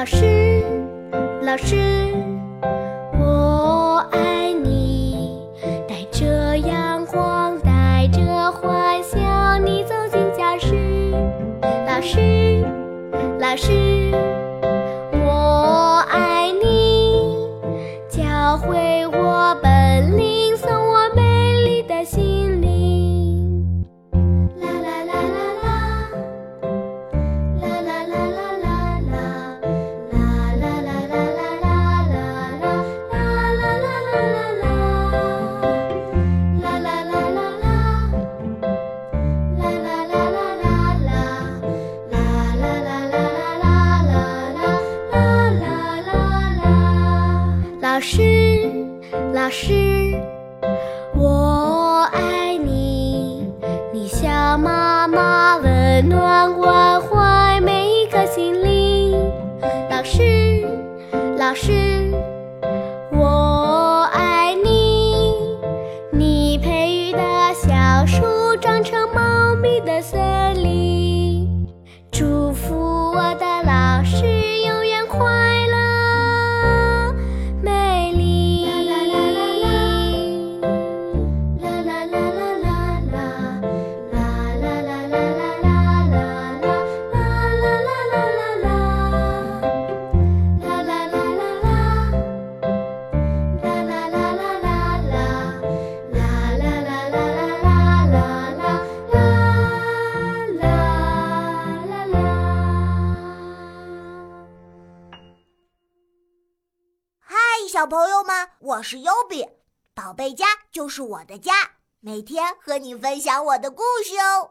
老师老师，我爱你，带着阳光，带着欢笑，你走进教室。老师老师。我爱你，教会我。老师，我爱你，你像妈妈温暖关怀每一个心灵。老师，老师，我爱你，你培育的小树长成茂密的森小朋友们，我是优比，宝贝家就是我的家，每天和你分享我的故事哦。